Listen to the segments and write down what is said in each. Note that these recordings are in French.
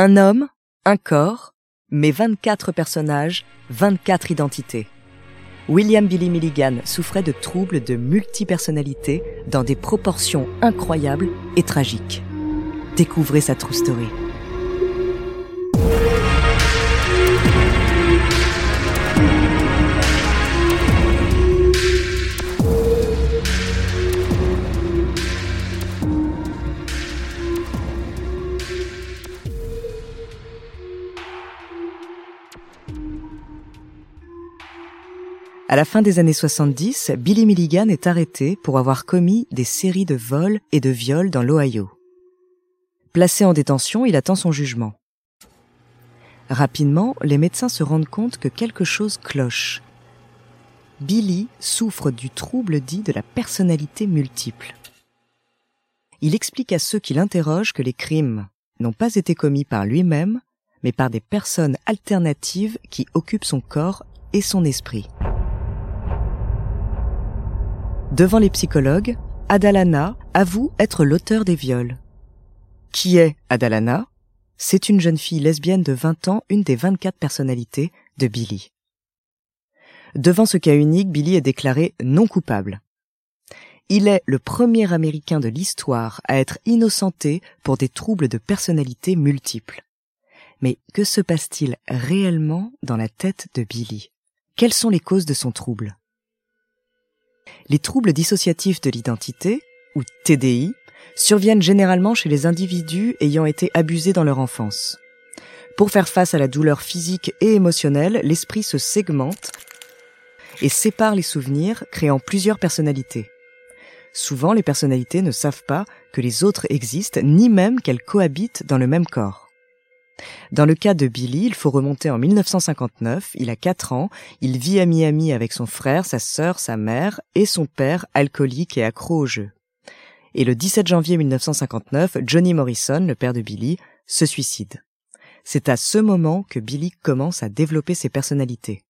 Un homme, un corps, mais 24 personnages, 24 identités. William Billy Milligan souffrait de troubles de multipersonnalité dans des proportions incroyables et tragiques. Découvrez sa true story. À la fin des années 70, Billy Milligan est arrêté pour avoir commis des séries de vols et de viols dans l'Ohio. Placé en détention, il attend son jugement. Rapidement, les médecins se rendent compte que quelque chose cloche. Billy souffre du trouble dit de la personnalité multiple. Il explique à ceux qui l'interrogent que les crimes n'ont pas été commis par lui-même, mais par des personnes alternatives qui occupent son corps et son esprit. Devant les psychologues, Adalana avoue être l'auteur des viols. Qui est Adalana? C'est une jeune fille lesbienne de 20 ans, une des 24 personnalités de Billy. Devant ce cas unique, Billy est déclaré non coupable. Il est le premier Américain de l'histoire à être innocenté pour des troubles de personnalité multiples. Mais que se passe-t-il réellement dans la tête de Billy Quelles sont les causes de son trouble? Les troubles dissociatifs de l'identité, ou TDI, surviennent généralement chez les individus ayant été abusés dans leur enfance. Pour faire face à la douleur physique et émotionnelle, l'esprit se segmente et sépare les souvenirs, créant plusieurs personnalités. Souvent, les personnalités ne savent pas que les autres existent, ni même qu'elles cohabitent dans le même corps. Dans le cas de Billy, il faut remonter en 1959, il a 4 ans, il vit à Miami avec son frère, sa sœur, sa mère et son père alcoolique et accro au jeu. Et le 17 janvier 1959, Johnny Morrison, le père de Billy, se suicide. C'est à ce moment que Billy commence à développer ses personnalités.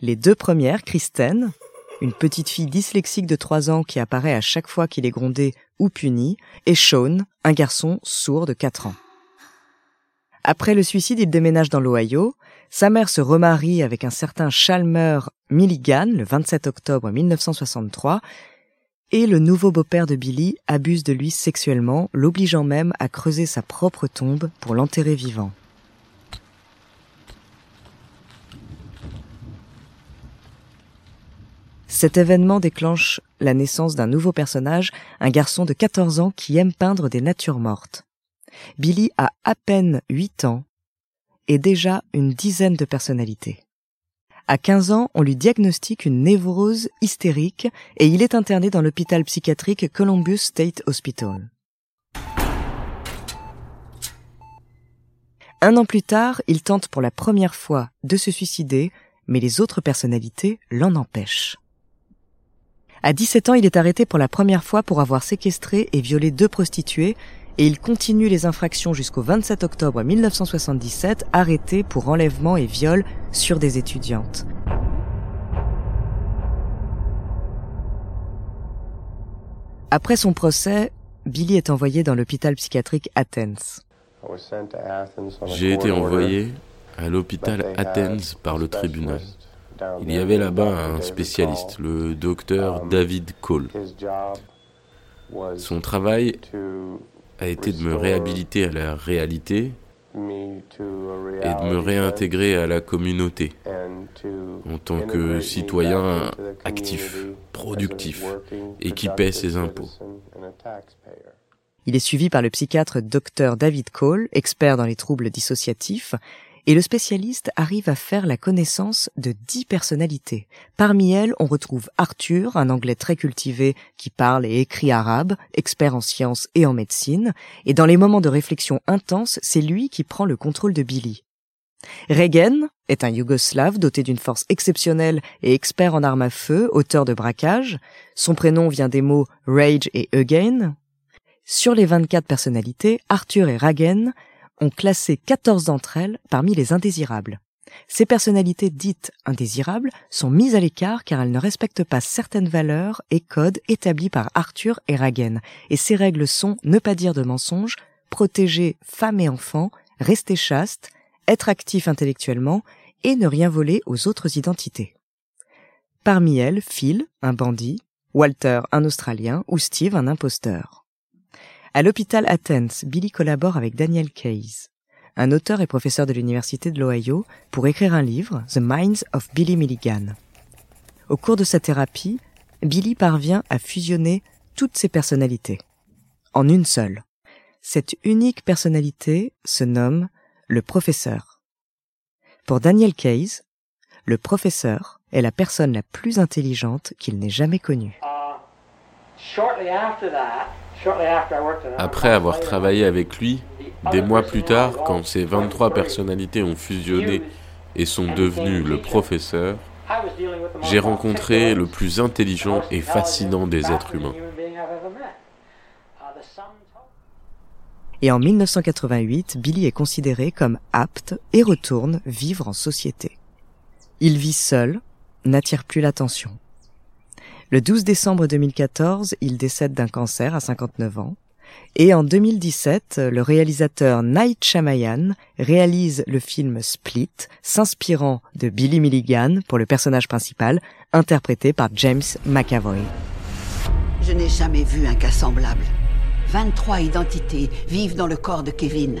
Les deux premières, Kristen, une petite fille dyslexique de 3 ans qui apparaît à chaque fois qu'il est grondé ou puni, et Sean, un garçon sourd de 4 ans. Après le suicide, il déménage dans l'Ohio. Sa mère se remarie avec un certain Chalmer Milligan le 27 octobre 1963 et le nouveau beau-père de Billy abuse de lui sexuellement, l'obligeant même à creuser sa propre tombe pour l'enterrer vivant. Cet événement déclenche la naissance d'un nouveau personnage, un garçon de 14 ans qui aime peindre des natures mortes. Billy a à peine 8 ans et déjà une dizaine de personnalités. À 15 ans, on lui diagnostique une névrose hystérique et il est interné dans l'hôpital psychiatrique Columbus State Hospital. Un an plus tard, il tente pour la première fois de se suicider, mais les autres personnalités l'en empêchent. À 17 ans, il est arrêté pour la première fois pour avoir séquestré et violé deux prostituées et il continue les infractions jusqu'au 27 octobre 1977, arrêté pour enlèvement et viol sur des étudiantes. Après son procès, Billy est envoyé dans l'hôpital psychiatrique Athens. J'ai été envoyé à l'hôpital Athens par le tribunal. Il y avait là-bas un spécialiste, le docteur David Cole. Son travail a été de me réhabiliter à la réalité et de me réintégrer à la communauté en tant que citoyen actif, productif et qui paie ses impôts. Il est suivi par le psychiatre Dr David Cole, expert dans les troubles dissociatifs, et le spécialiste arrive à faire la connaissance de dix personnalités. Parmi elles, on retrouve Arthur, un anglais très cultivé qui parle et écrit arabe, expert en sciences et en médecine, et dans les moments de réflexion intense, c'est lui qui prend le contrôle de Billy. Regen est un Yougoslave doté d'une force exceptionnelle et expert en armes à feu, auteur de braquage. Son prénom vient des mots rage et again. Sur les 24 personnalités, Arthur et Ragen ont classé 14 d'entre elles parmi les indésirables. Ces personnalités dites indésirables sont mises à l'écart car elles ne respectent pas certaines valeurs et codes établis par Arthur et Ragen. Et ces règles sont ne pas dire de mensonges, protéger femmes et enfants, rester chaste, être actif intellectuellement et ne rien voler aux autres identités. Parmi elles, Phil, un bandit, Walter, un Australien, ou Steve, un imposteur. À l'hôpital Athens, Billy collabore avec Daniel Case, un auteur et professeur de l'Université de l'Ohio, pour écrire un livre, The Minds of Billy Milligan. Au cours de sa thérapie, Billy parvient à fusionner toutes ses personnalités en une seule. Cette unique personnalité se nomme le professeur. Pour Daniel Case, le professeur est la personne la plus intelligente qu'il n'ait jamais connue. Uh, après avoir travaillé avec lui, des mois plus tard, quand ces 23 personnalités ont fusionné et sont devenues le professeur, j'ai rencontré le plus intelligent et fascinant des êtres humains. Et en 1988, Billy est considéré comme apte et retourne vivre en société. Il vit seul, n'attire plus l'attention. Le 12 décembre 2014, il décède d'un cancer à 59 ans. Et en 2017, le réalisateur Night Shyamalan réalise le film Split, s'inspirant de Billy Milligan pour le personnage principal, interprété par James McAvoy. Je n'ai jamais vu un cas semblable. 23 identités vivent dans le corps de Kevin.